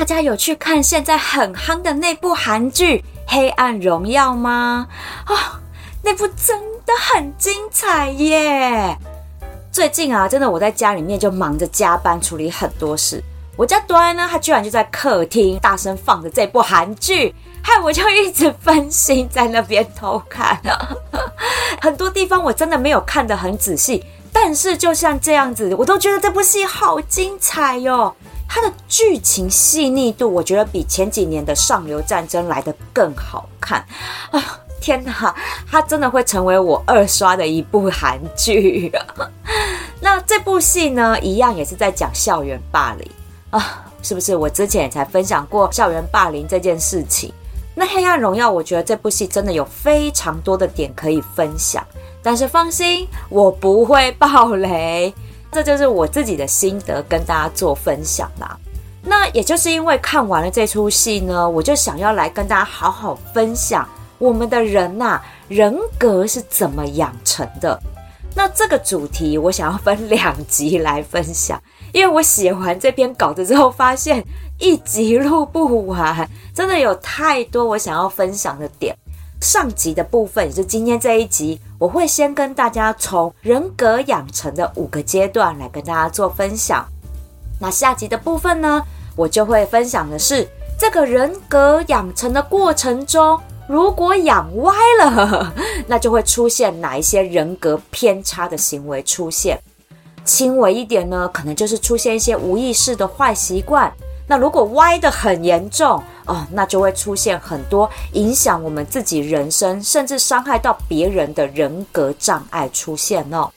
大家有去看现在很夯的那部韩剧《黑暗荣耀》吗？啊、哦，那部真的很精彩耶！最近啊，真的我在家里面就忙着加班处理很多事。我家端呢，他居然就在客厅大声放着这部韩剧，害我就一直分心在那边偷看。很多地方我真的没有看得很仔细，但是就像这样子，我都觉得这部戏好精彩哟。它的剧情细腻度，我觉得比前几年的《上流战争》来得更好看啊！天哪，它真的会成为我二刷的一部韩剧。那这部戏呢，一样也是在讲校园霸凌啊，是不是？我之前也才分享过校园霸凌这件事情。那《黑暗荣耀》，我觉得这部戏真的有非常多的点可以分享，但是放心，我不会爆雷。这就是我自己的心得，跟大家做分享啦。那也就是因为看完了这出戏呢，我就想要来跟大家好好分享我们的人呐、人格是怎么养成的。那这个主题我想要分两集来分享，因为我写完这篇稿子之后，发现一集录不完，真的有太多我想要分享的点。上集的部分也是今天这一集，我会先跟大家从人格养成的五个阶段来跟大家做分享。那下集的部分呢，我就会分享的是这个人格养成的过程中，如果养歪了，那就会出现哪一些人格偏差的行为出现。轻微一点呢，可能就是出现一些无意识的坏习惯。那如果歪得很严重哦，那就会出现很多影响我们自己人生，甚至伤害到别人的人格障碍出现哦。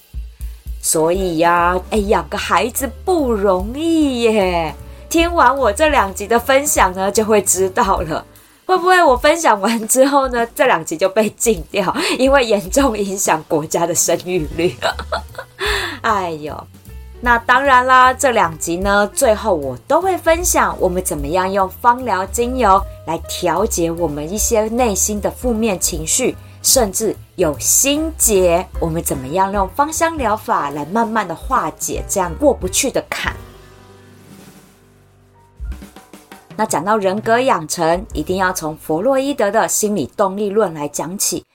所以呀，哎，养个孩子不容易耶。听完我这两集的分享呢，就会知道了。会不会我分享完之后呢，这两集就被禁掉，因为严重影响国家的生育率？哎呦！那当然啦，这两集呢，最后我都会分享我们怎么样用芳疗精油来调节我们一些内心的负面情绪，甚至有心结，我们怎么样用芳香疗法来慢慢的化解这样过不去的坎。那讲到人格养成，一定要从弗洛伊德的心理动力论来讲起。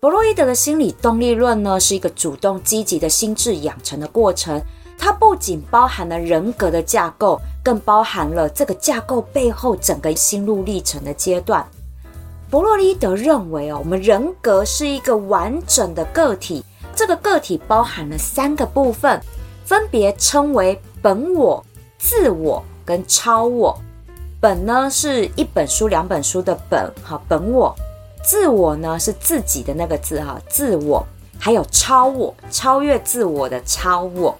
弗洛伊德的心理动力论呢，是一个主动积极的心智养成的过程。它不仅包含了人格的架构，更包含了这个架构背后整个心路历程的阶段。弗洛伊德认为哦，我们人格是一个完整的个体，这个个体包含了三个部分，分别称为本我、自我跟超我。本呢是一本书、两本书的本，哈，本我；自我呢是自己的那个字，哈，自我；还有超我，超越自我的超我。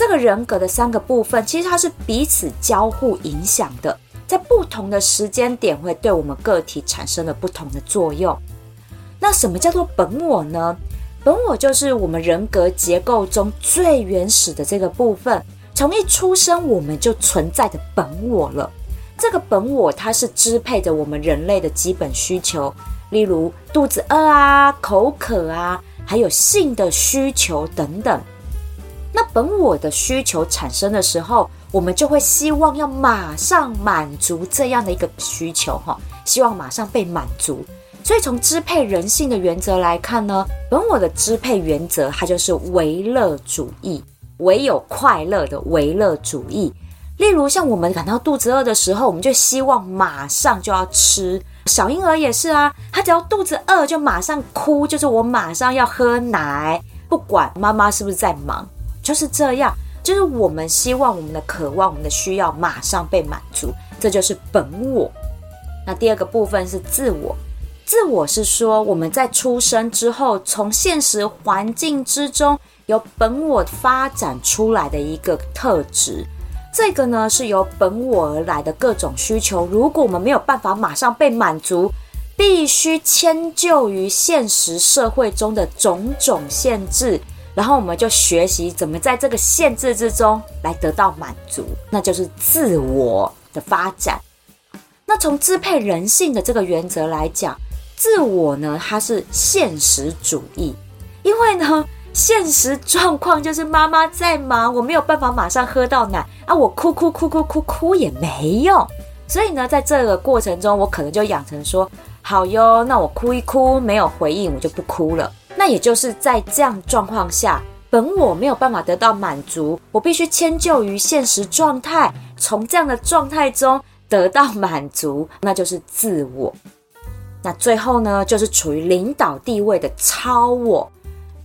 这个人格的三个部分，其实它是彼此交互影响的，在不同的时间点会对我们个体产生了不同的作用。那什么叫做本我呢？本我就是我们人格结构中最原始的这个部分，从一出生我们就存在的本我了。这个本我它是支配着我们人类的基本需求，例如肚子饿啊、口渴啊，还有性的需求等等。那本我的需求产生的时候，我们就会希望要马上满足这样的一个需求，哈，希望马上被满足。所以从支配人性的原则来看呢，本我的支配原则它就是唯乐主义，唯有快乐的唯乐主义。例如像我们感到肚子饿的时候，我们就希望马上就要吃。小婴儿也是啊，他只要肚子饿就马上哭，就是我马上要喝奶，不管妈妈是不是在忙。就是这样，就是我们希望我们的渴望、我们的需要马上被满足，这就是本我。那第二个部分是自我，自我是说我们在出生之后，从现实环境之中由本我发展出来的一个特质。这个呢是由本我而来的各种需求，如果我们没有办法马上被满足，必须迁就于现实社会中的种种限制，然后我们就学习怎么在这个限制之中来得到满足，那就是自我的发展。那从支配人性的这个原则来讲，自我呢，它是现实主义，因为呢。现实状况就是妈妈在忙，我没有办法马上喝到奶啊！我哭哭哭哭哭哭也没用，所以呢，在这个过程中，我可能就养成说：好哟，那我哭一哭没有回应，我就不哭了。也就是在这样状况下，本我没有办法得到满足，我必须迁就于现实状态，从这样的状态中得到满足，那就是自我。那最后呢，就是处于领导地位的超我。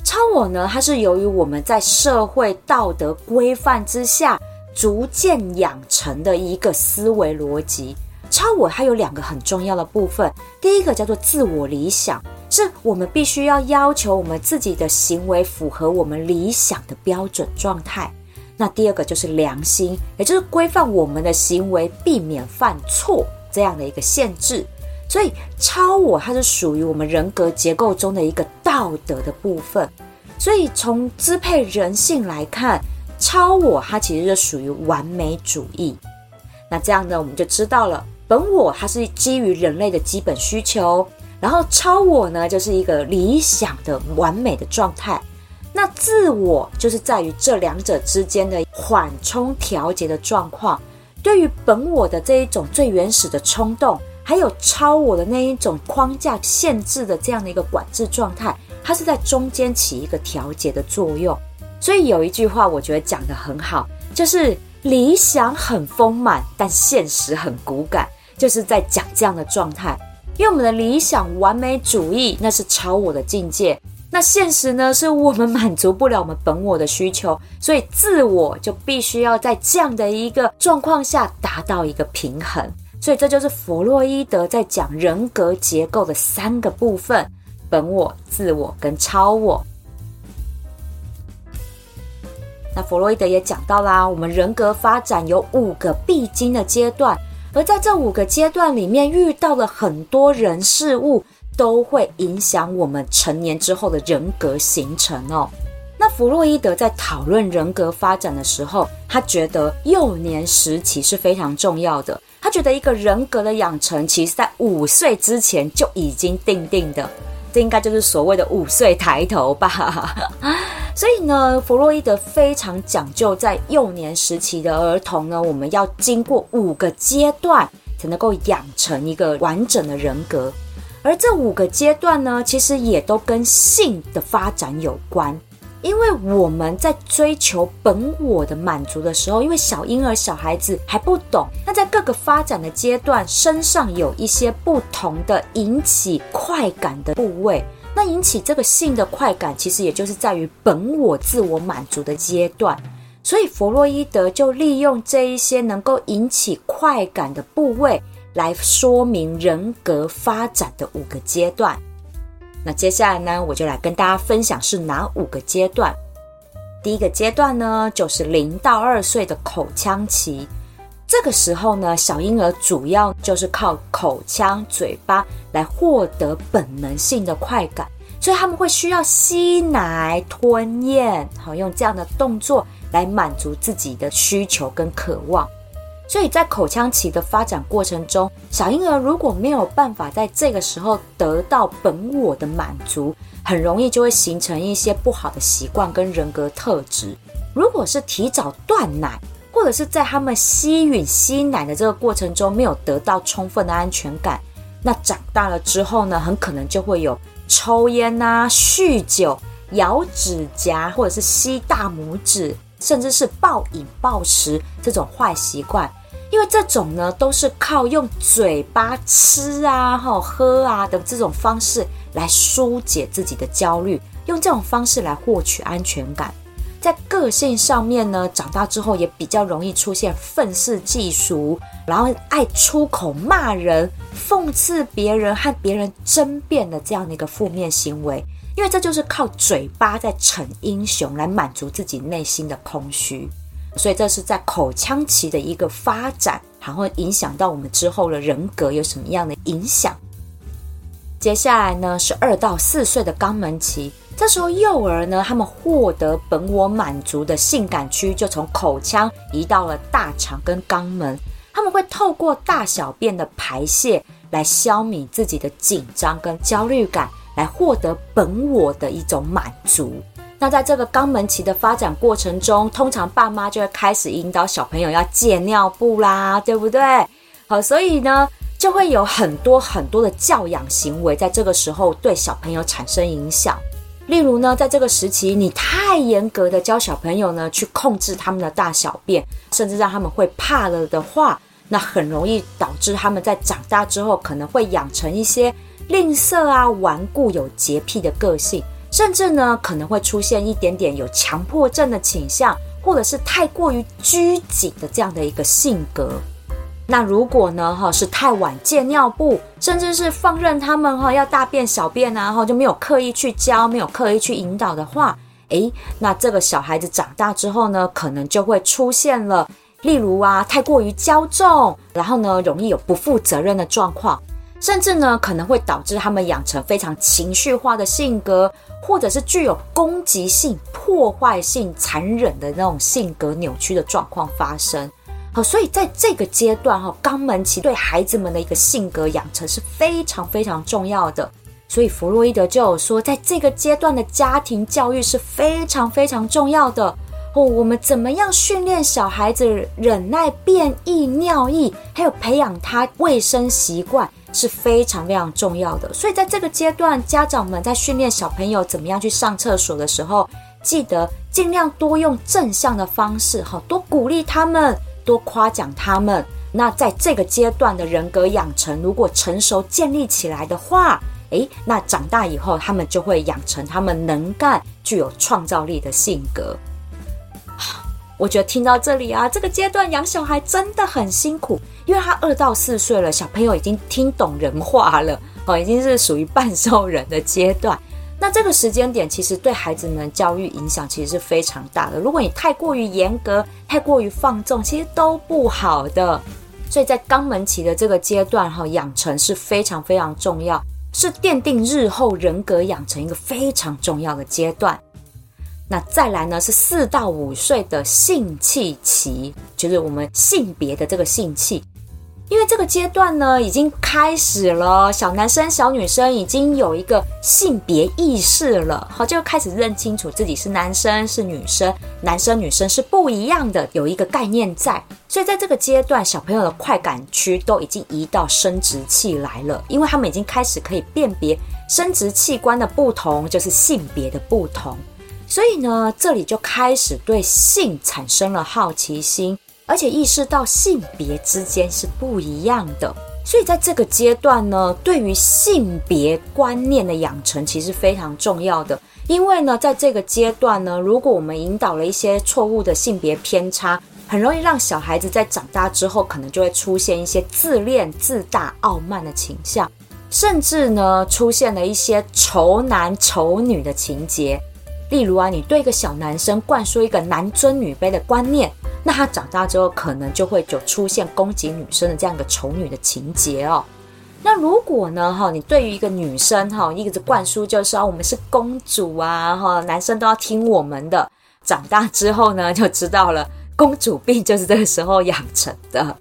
超我呢，它是由于我们在社会道德规范之下逐渐养成的一个思维逻辑。超我它有两个很重要的部分，第一个叫做自我理想，是我们必须要要求我们自己的行为符合我们理想的标准状态。那第二个就是良心，也就是规范我们的行为，避免犯错这样的一个限制。所以，超我它是属于我们人格结构中的一个道德的部分。所以，从支配人性来看，超我它其实是属于完美主义。那这样呢，我们就知道了，本我它是基于人类的基本需求，然后超我呢就是一个理想的完美的状态。那自我就是在于这两者之间的缓冲调节的状况。对于本我的这一种最原始的冲动。还有超我的那一种框架限制的这样的一个管制状态，它是在中间起一个调节的作用。所以有一句话我觉得讲得很好，就是理想很丰满，但现实很骨感，就是在讲这样的状态。因为我们的理想完美主义那是超我的境界，那现实呢是我们满足不了我们本我的需求，所以自我就必须要在这样的一个状况下达到一个平衡。所以这就是弗洛伊德在讲人格结构的三个部分：本我、自我跟超我。那弗洛伊德也讲到啦，我们人格发展有五个必经的阶段，而在这五个阶段里面，遇到了很多人事物，都会影响我们成年之后的人格形成哦。那弗洛伊德在讨论人格发展的时候，他觉得幼年时期是非常重要的。他觉得一个人格的养成，其实在五岁之前就已经定定的，这应该就是所谓的五岁抬头吧。所以呢，弗洛伊德非常讲究，在幼年时期的儿童呢，我们要经过五个阶段才能够养成一个完整的人格，而这五个阶段呢，其实也都跟性的发展有关。因为我们在追求本我的满足的时候，因为小婴儿、小孩子还不懂，那在各个发展的阶段，身上有一些不同的引起快感的部位。那引起这个性的快感，其实也就是在于本我自我满足的阶段。所以弗洛伊德就利用这一些能够引起快感的部位，来说明人格发展的五个阶段。那接下来呢，我就来跟大家分享是哪五个阶段。第一个阶段呢，就是零到二岁的口腔期。这个时候呢，小婴儿主要就是靠口腔、嘴巴来获得本能性的快感，所以他们会需要吸奶、吞咽，好用这样的动作来满足自己的需求跟渴望。所以在口腔期的发展过程中，小婴儿如果没有办法在这个时候得到本我的满足，很容易就会形成一些不好的习惯跟人格特质。如果是提早断奶，或者是在他们吸吮吸奶的这个过程中没有得到充分的安全感，那长大了之后呢，很可能就会有抽烟啊、酗酒、咬指甲，或者是吸大拇指。甚至是暴饮暴食这种坏习惯，因为这种呢都是靠用嘴巴吃啊、哈喝啊的这种方式来疏解自己的焦虑，用这种方式来获取安全感。在个性上面呢，长大之后也比较容易出现愤世嫉俗，然后爱出口骂人、讽刺别人和别人争辩的这样的一个负面行为。因为这就是靠嘴巴在逞英雄来满足自己内心的空虚，所以这是在口腔期的一个发展，还会影响到我们之后的人格有什么样的影响。接下来呢是二到四岁的肛门期，这时候幼儿呢，他们获得本我满足的性感区就从口腔移到了大肠跟肛门，他们会透过大小便的排泄来消弭自己的紧张跟焦虑感，来获得本我的一种满足。那在这个肛门期的发展过程中，通常爸妈就会开始引导小朋友要戒尿布啦，对不对？好，所以呢，就会有很多很多的教养行为在这个时候对小朋友产生影响。例如呢，在这个时期，你太严格的教小朋友呢去控制他们的大小便，甚至让他们会怕了的话，那很容易导致他们在长大之后可能会养成一些吝啬啊、顽固、有洁癖的个性。甚至呢，可能会出现一点点有强迫症的倾向，或者是太过于拘谨的这样的一个性格。那如果呢，哈是太晚戒尿布，甚至是放任他们哈要大便小便啊，哈就没有刻意去教，没有刻意去引导的话，诶，那这个小孩子长大之后呢，可能就会出现了，例如啊，太过于骄纵，然后呢，容易有不负责任的状况。甚至呢，可能会导致他们养成非常情绪化的性格，或者是具有攻击性、破坏性、残忍的那种性格扭曲的状况发生。好，所以在这个阶段哈，肛门期对孩子们的一个性格养成是非常非常重要的。所以弗洛伊德就有说，在这个阶段的家庭教育是非常非常重要的。哦，我们怎么样训练小孩子忍耐便意、尿意，还有培养他卫生习惯？是非常非常重要的，所以在这个阶段，家长们在训练小朋友怎么样去上厕所的时候，记得尽量多用正向的方式，哈，多鼓励他们，多夸奖他们。那在这个阶段的人格养成，如果成熟建立起来的话，诶，那长大以后他们就会养成他们能干、具有创造力的性格。我觉得听到这里啊，这个阶段养小孩真的很辛苦，因为他二到四岁了，小朋友已经听懂人话了，哦，已经是属于半兽人的阶段。那这个时间点其实对孩子们教育影响其实是非常大的。如果你太过于严格，太过于放纵，其实都不好的。所以在肛门期的这个阶段，哈，养成是非常非常重要，是奠定日后人格养成一个非常重要的阶段。那再来呢，是四到五岁的性器期，就是我们性别的这个性器，因为这个阶段呢已经开始了，小男生、小女生已经有一个性别意识了，好，就开始认清楚自己是男生是女生，男生女生是不一样的，有一个概念在，所以在这个阶段，小朋友的快感区都已经移到生殖器来了，因为他们已经开始可以辨别生殖器官的不同，就是性别的不同。所以呢，这里就开始对性产生了好奇心，而且意识到性别之间是不一样的。所以在这个阶段呢，对于性别观念的养成其实非常重要的。因为呢，在这个阶段呢，如果我们引导了一些错误的性别偏差，很容易让小孩子在长大之后，可能就会出现一些自恋、自大、傲慢的倾向，甚至呢，出现了一些丑男丑女的情节。例如啊，你对一个小男生灌输一个男尊女卑的观念，那他长大之后可能就会就出现攻击女生的这样一个丑女的情节哦。那如果呢，哈，你对于一个女生哈，一直灌输就是说我们是公主啊，哈，男生都要听我们的。长大之后呢，就知道了公主病就是这个时候养成的。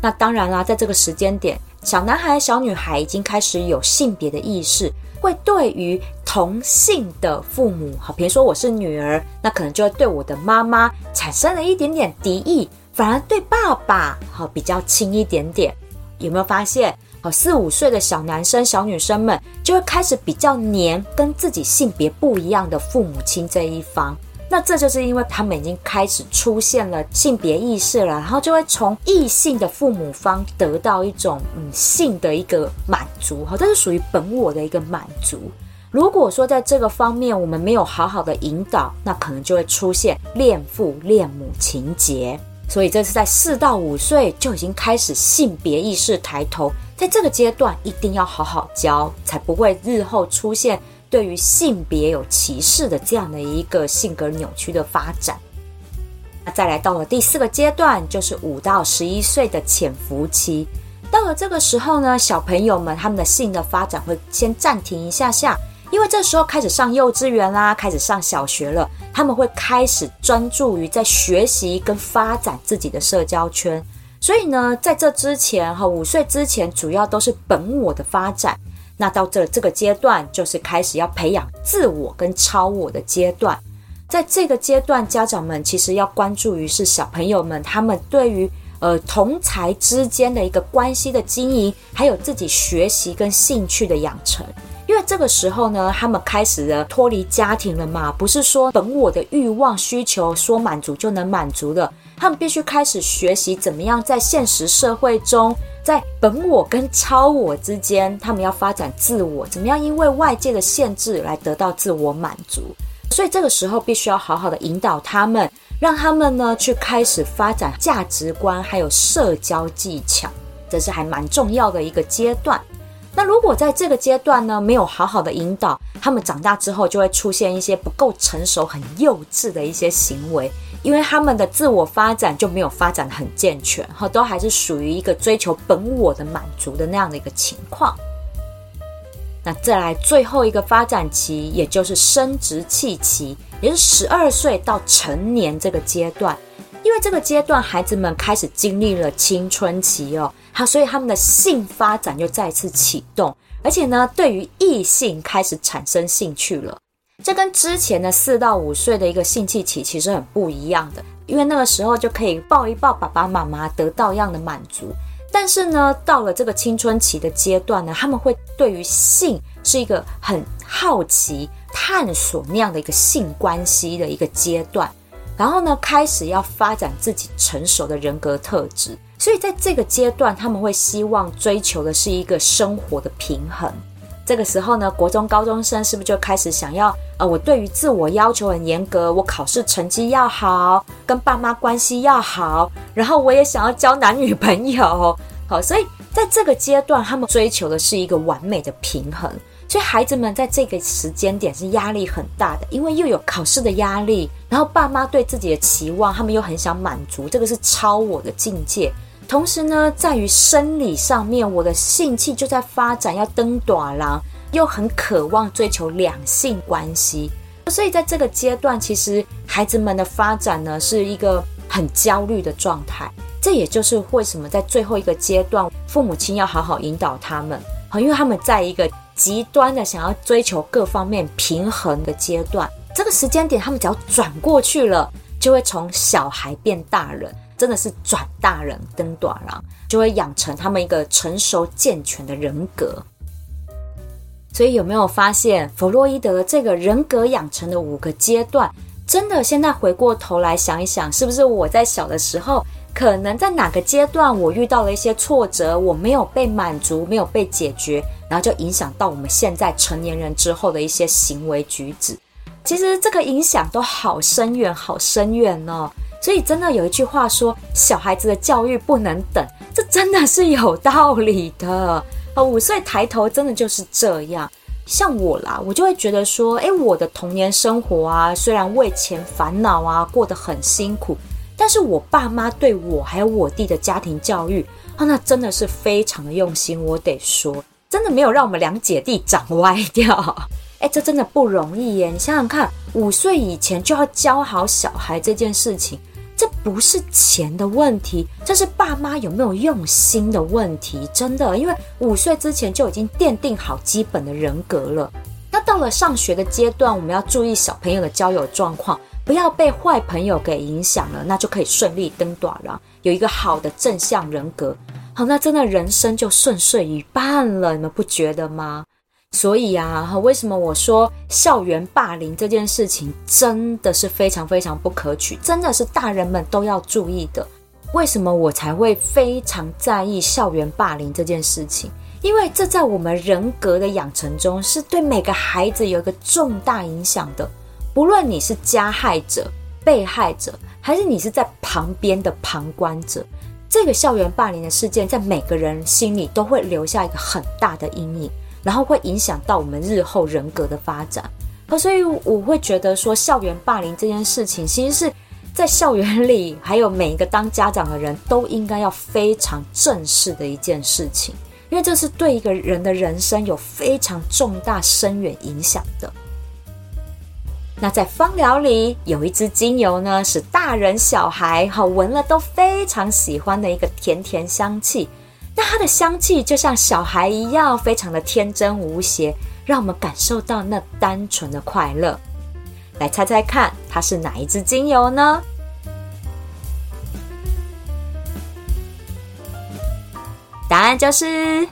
那当然啦，在这个时间点，小男孩、小女孩已经开始有性别的意识。会对于同性的父母，好，比如说我是女儿，那可能就会对我的妈妈产生了一点点敌意，反而对爸爸好比较轻一点点。有没有发现？好，四五岁的小男生、小女生们就会开始比较黏跟自己性别不一样的父母亲这一方。那这就是因为他们已经开始出现了性别意识了，然后就会从异性的父母方得到一种嗯性的一个满足，哈，这是属于本我的一个满足。如果说在这个方面我们没有好好的引导，那可能就会出现恋父恋母情结。所以这是在四到五岁就已经开始性别意识抬头，在这个阶段一定要好好教，才不会日后出现。对于性别有歧视的这样的一个性格扭曲的发展，那再来到了第四个阶段，就是五到十一岁的潜伏期。到了这个时候呢，小朋友们他们的性的发展会先暂停一下下，因为这时候开始上幼稚园啦，开始上小学了，他们会开始专注于在学习跟发展自己的社交圈。所以呢，在这之前哈，五岁之前主要都是本我的发展。那到这这个阶段，就是开始要培养自我跟超我的阶段。在这个阶段，家长们其实要关注于是小朋友们他们对于呃同才之间的一个关系的经营，还有自己学习跟兴趣的养成。因为这个时候呢，他们开始了脱离家庭了嘛，不是说本我的欲望需求说满足就能满足的。他们必须开始学习怎么样在现实社会中，在本我跟超我之间，他们要发展自我，怎么样因为外界的限制来得到自我满足。所以这个时候必须要好好的引导他们，让他们呢去开始发展价值观，还有社交技巧，这是还蛮重要的一个阶段。那如果在这个阶段呢，没有好好的引导，他们长大之后就会出现一些不够成熟、很幼稚的一些行为。因为他们的自我发展就没有发展很健全，哈，都还是属于一个追求本我的满足的那样的一个情况。那再来最后一个发展期，也就是生殖器期，也是十二岁到成年这个阶段。因为这个阶段孩子们开始经历了青春期哦，好，所以他们的性发展又再次启动，而且呢，对于异性开始产生兴趣了。这跟之前的四到五岁的一个性器期其实很不一样的，因为那个时候就可以抱一抱爸爸妈妈，得到一样的满足。但是呢，到了这个青春期的阶段呢，他们会对于性是一个很好奇、探索那样的一个性关系的一个阶段，然后呢，开始要发展自己成熟的人格特质。所以在这个阶段，他们会希望追求的是一个生活的平衡。这个时候呢，国中高中生是不是就开始想要，呃，我对于自我要求很严格，我考试成绩要好，跟爸妈关系要好，然后我也想要交男女朋友，好，所以在这个阶段，他们追求的是一个完美的平衡。所以孩子们在这个时间点是压力很大的，因为又有考试的压力，然后爸妈对自己的期望，他们又很想满足，这个是超我的境界。同时呢，在于生理上面，我的性器就在发展，要登短郎，又很渴望追求两性关系，所以在这个阶段，其实孩子们的发展呢，是一个很焦虑的状态。这也就是为什么在最后一个阶段，父母亲要好好引导他们，因为他们在一个极端的想要追求各方面平衡的阶段，这个时间点，他们只要转过去了，就会从小孩变大人。真的是转大人跟短人，就会养成他们一个成熟健全的人格。所以有没有发现，弗洛伊德这个人格养成的五个阶段，真的现在回过头来想一想，是不是我在小的时候，可能在哪个阶段我遇到了一些挫折，我没有被满足，没有被解决，然后就影响到我们现在成年人之后的一些行为举止。其实这个影响都好深远，好深远哦。所以真的有一句话说，小孩子的教育不能等，这真的是有道理的。呃，五岁抬头真的就是这样。像我啦，我就会觉得说，诶，我的童年生活啊，虽然为钱烦恼啊，过得很辛苦，但是我爸妈对我还有我弟的家庭教育啊，那真的是非常的用心。我得说，真的没有让我们两姐弟长歪掉。诶，这真的不容易耶！你想想看，五岁以前就要教好小孩这件事情。这不是钱的问题，这是爸妈有没有用心的问题。真的，因为五岁之前就已经奠定好基本的人格了。那到了上学的阶段，我们要注意小朋友的交友状况，不要被坏朋友给影响了，那就可以顺利登短了，有一个好的正向人格。好，那真的人生就顺遂一半了，你们不觉得吗？所以啊，为什么我说校园霸凌这件事情真的是非常非常不可取，真的是大人们都要注意的。为什么我才会非常在意校园霸凌这件事情？因为这在我们人格的养成中，是对每个孩子有一个重大影响的。不论你是加害者、被害者，还是你是在旁边的旁观者，这个校园霸凌的事件在每个人心里都会留下一个很大的阴影。然后会影响到我们日后人格的发展，所以我会觉得说，校园霸凌这件事情，其实是在校园里，还有每一个当家长的人都应该要非常正视的一件事情，因为这是对一个人的人生有非常重大深远影响的。那在芳疗里有一支精油呢，是大人小孩好闻了都非常喜欢的一个甜甜香气。那它的香气就像小孩一样，非常的天真无邪，让我们感受到那单纯的快乐。来猜猜看，它是哪一支精油呢？答案就是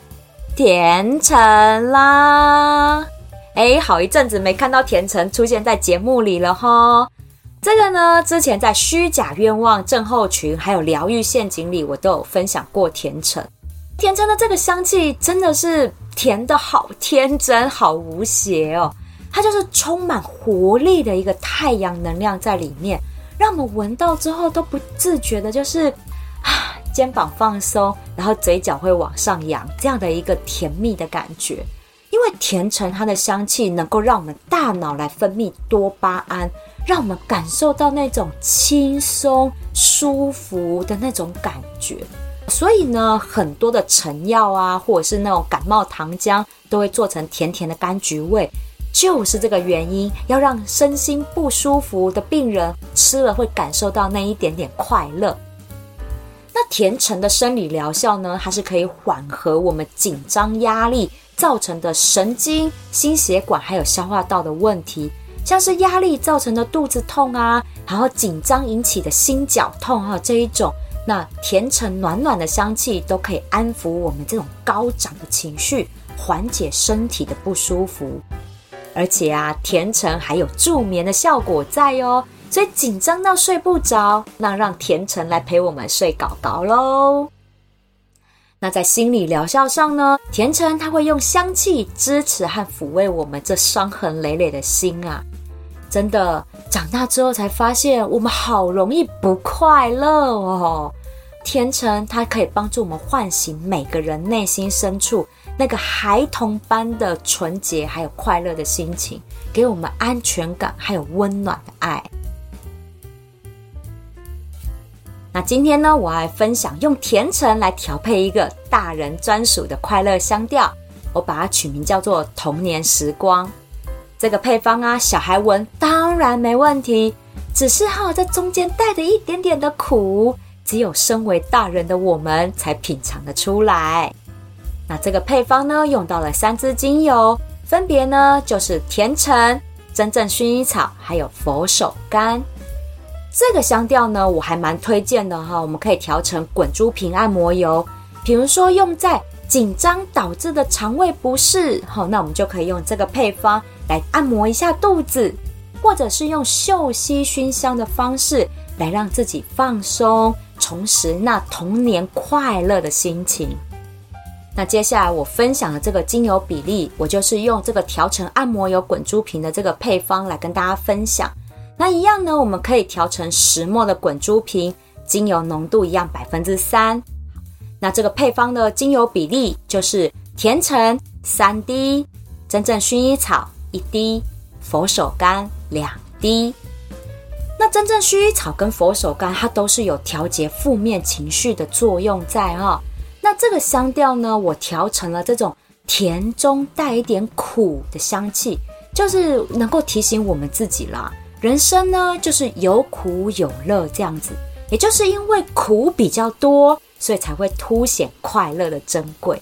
甜橙啦！哎，好一阵子没看到甜橙出现在节目里了哈。这个呢，之前在虚假愿望症候群还有疗愈陷阱里，我都有分享过甜橙。甜橙的这个香气真的是甜的好天真，好无邪哦。它就是充满活力的一个太阳能量在里面，让我们闻到之后都不自觉的，就是啊，肩膀放松，然后嘴角会往上扬，这样的一个甜蜜的感觉。因为甜橙它的香气能够让我们大脑来分泌多巴胺，让我们感受到那种轻松舒服的那种感觉。所以呢，很多的成药啊，或者是那种感冒糖浆，都会做成甜甜的柑橘味。就是这个原因，要让身心不舒服的病人吃了会感受到那一点点快乐。那甜橙的生理疗效呢，它是可以缓和我们紧张压力造成的神经、心血管还有消化道的问题，像是压力造成的肚子痛啊，然后紧张引起的心绞痛啊这一种，那甜橙暖暖的香气都可以安抚我们这种高涨的情绪，缓解身体的不舒服。而且啊，甜橙还有助眠的效果在哦，所以紧张到睡不着，那让甜橙来陪我们睡搞搞喽。那在心理疗效上呢，甜橙它会用香气支持和抚慰我们这伤痕累累的心啊。真的，长大之后才发现，我们好容易不快乐哦。甜橙它可以帮助我们唤醒每个人内心深处。那个孩童般的纯洁，还有快乐的心情，给我们安全感，还有温暖的爱。那今天呢，我来分享用甜橙来调配一个大人专属的快乐香调，我把它取名叫做“童年时光”。这个配方啊，小孩闻当然没问题，只是哈，在中间带着一点点的苦，只有身为大人的我们才品尝得出来。那这个配方呢，用到了三支精油，分别呢就是甜橙、真正薰衣草，还有佛手柑。这个香调呢，我还蛮推荐的哈，我们可以调成滚珠瓶按摩油，比如说用在紧张导致的肠胃不适，好，那我们就可以用这个配方来按摩一下肚子，或者是用嗅吸熏香的方式来让自己放松，重拾那童年快乐的心情。那接下来我分享的这个精油比例，我就是用这个调成按摩油滚珠瓶的这个配方来跟大家分享。那一样呢，我们可以调成石墨的滚珠瓶，精油浓度一样百分之三。那这个配方的精油比例就是甜橙三滴，真正薰衣草一滴，佛手柑两滴。那真正薰衣草跟佛手柑，它都是有调节负面情绪的作用在哈、哦。那这个香调呢，我调成了这种甜中带一点苦的香气，就是能够提醒我们自己啦。人生呢，就是有苦有乐这样子，也就是因为苦比较多，所以才会凸显快乐的珍贵。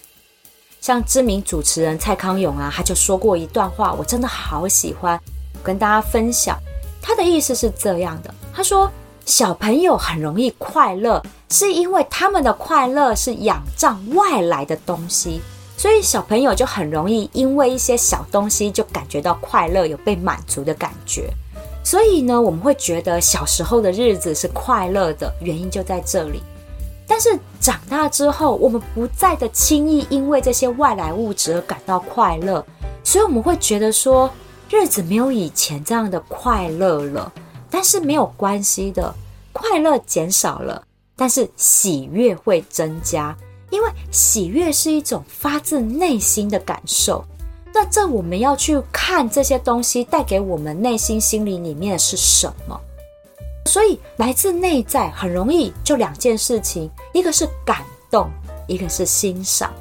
像知名主持人蔡康永啊，他就说过一段话，我真的好喜欢跟大家分享。他的意思是这样的，他说。小朋友很容易快乐，是因为他们的快乐是仰仗外来的东西，所以小朋友就很容易因为一些小东西就感觉到快乐，有被满足的感觉。所以呢，我们会觉得小时候的日子是快乐的，原因就在这里。但是长大之后，我们不再的轻易因为这些外来物质而感到快乐，所以我们会觉得说，日子没有以前这样的快乐了。但是没有关系的，快乐减少了，但是喜悦会增加，因为喜悦是一种发自内心的感受。那这我们要去看这些东西带给我们内心心灵里面的是什么？所以来自内在很容易就两件事情，一个是感动，一个是欣赏。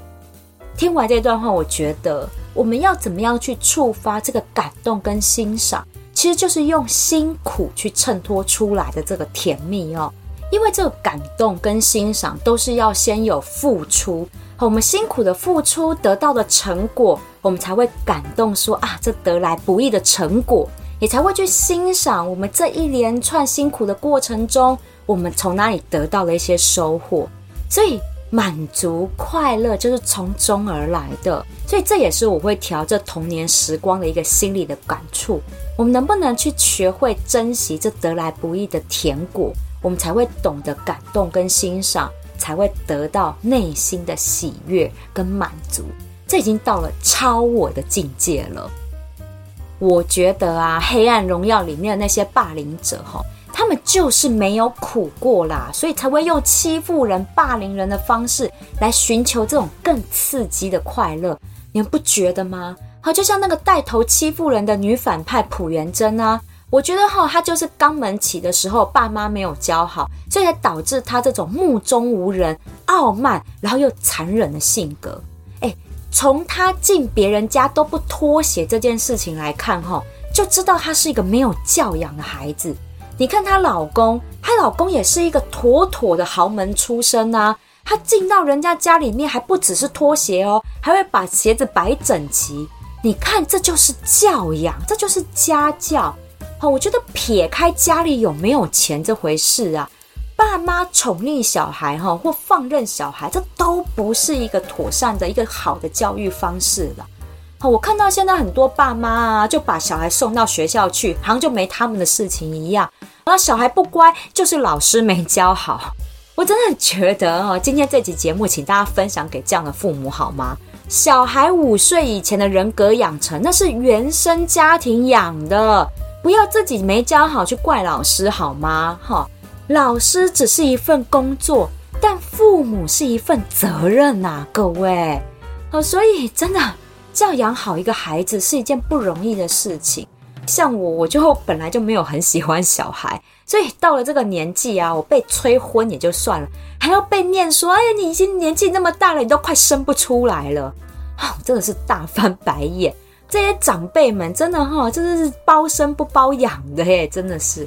听完这段话，我觉得我们要怎么样去触发这个感动跟欣赏，其实就是用辛苦去衬托出来的这个甜蜜哦。因为这个感动跟欣赏都是要先有付出，我们辛苦的付出得到的成果，我们才会感动说啊，这得来不易的成果。也才会去欣赏我们这一连串辛苦的过程中，我们从哪里得到了一些收获，所以满足快乐就是从中而来的。所以这也是我会调这童年时光的一个心理的感触。我们能不能去学会珍惜这得来不易的甜果，我们才会懂得感动跟欣赏，才会得到内心的喜悦跟满足。这已经到了超我的境界了。我觉得啊，《黑暗荣耀》里面的那些霸凌者哈，他们就是没有苦过啦，所以才会用欺负人、霸凌人的方式来寻求这种更刺激的快乐。你们不觉得吗？好，就像那个带头欺负人的女反派朴元珍啊，我觉得哈，她就是肛门起的时候爸妈没有教好，所以才导致她这种目中无人、傲慢，然后又残忍的性格。从她进别人家都不脱鞋这件事情来看，哈，就知道她是一个没有教养的孩子。你看她老公，她老公也是一个妥妥的豪门出身啊。她进到人家家里面，还不只是脱鞋哦，还会把鞋子摆整齐。你看，这就是教养，这就是家教。好，我觉得撇开家里有没有钱这回事啊。爸妈宠溺小孩哈，或放任小孩，这都不是一个妥善的一个好的教育方式了。好，我看到现在很多爸妈啊，就把小孩送到学校去，好像就没他们的事情一样。那小孩不乖，就是老师没教好。我真的觉得哦，今天这集节目，请大家分享给这样的父母好吗？小孩五岁以前的人格养成，那是原生家庭养的，不要自己没教好去怪老师好吗？哈。老师只是一份工作，但父母是一份责任呐、啊，各位。好，所以真的教养好一个孩子是一件不容易的事情。像我，我就本来就没有很喜欢小孩，所以到了这个年纪啊，我被催婚也就算了，还要被念说：“哎呀，你已经年纪那么大了，你都快生不出来了。”啊，真的是大翻白眼。这些长辈们真的哈，真的是包生不包养的耶，真的是。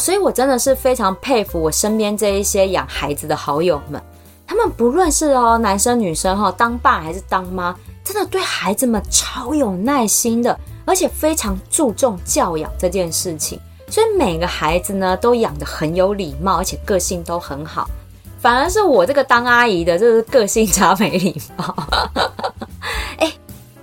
所以，我真的是非常佩服我身边这一些养孩子的好友们，他们不论是哦男生女生哈，当爸还是当妈，真的对孩子们超有耐心的，而且非常注重教养这件事情。所以每个孩子呢都养得很有礼貌，而且个性都很好。反而是我这个当阿姨的，就是个性差没礼貌。哎。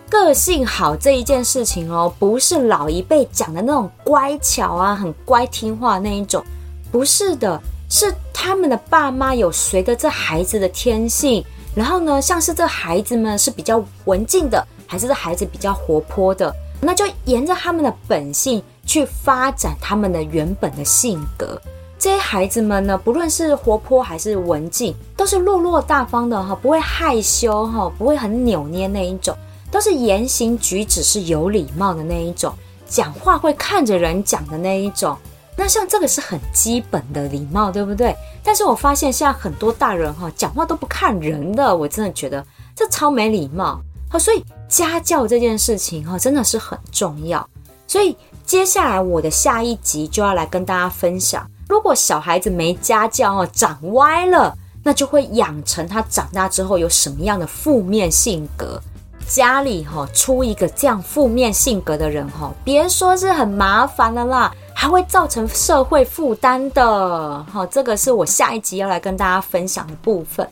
个性好这一件事情哦，不是老一辈讲的那种乖巧啊，很乖听话那一种，不是的，是他们的爸妈有随着这孩子的天性，然后呢，像是这孩子们是比较文静的，还是这孩子比较活泼的，那就沿着他们的本性去发展他们的原本的性格。这些孩子们呢，不论是活泼还是文静，都是落落大方的哈，不会害羞哈，不会很扭捏那一种。都是言行举止是有礼貌的那一种，讲话会看着人讲的那一种。那像这个是很基本的礼貌，对不对？但是我发现现在很多大人哈，讲话都不看人的，我真的觉得这超没礼貌。好，所以家教这件事情哈，真的是很重要。所以接下来我的下一集就要来跟大家分享，如果小孩子没家教哦，长歪了，那就会养成他长大之后有什么样的负面性格。家里哈出一个这样负面性格的人哈，别说是很麻烦了啦，还会造成社会负担的哈。这个是我下一集要来跟大家分享的部分。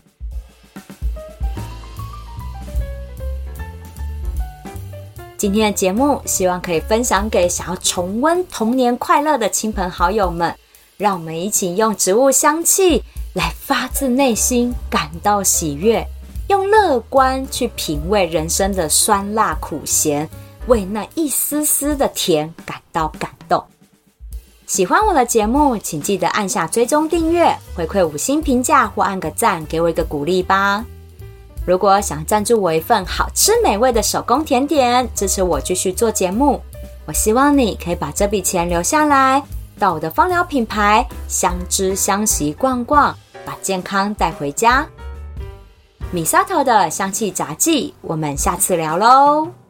今天的节目希望可以分享给想要重温童年快乐的亲朋好友们，让我们一起用植物香气来发自内心感到喜悦。用乐观去品味人生的酸辣苦咸，为那一丝丝的甜感到感动。喜欢我的节目，请记得按下追踪订阅，回馈五星评价或按个赞，给我一个鼓励吧。如果想赞助我一份好吃美味的手工甜点，支持我继续做节目，我希望你可以把这笔钱留下来，到我的芳疗品牌香知香息逛逛，把健康带回家。米沙头的香气杂记，我们下次聊喽。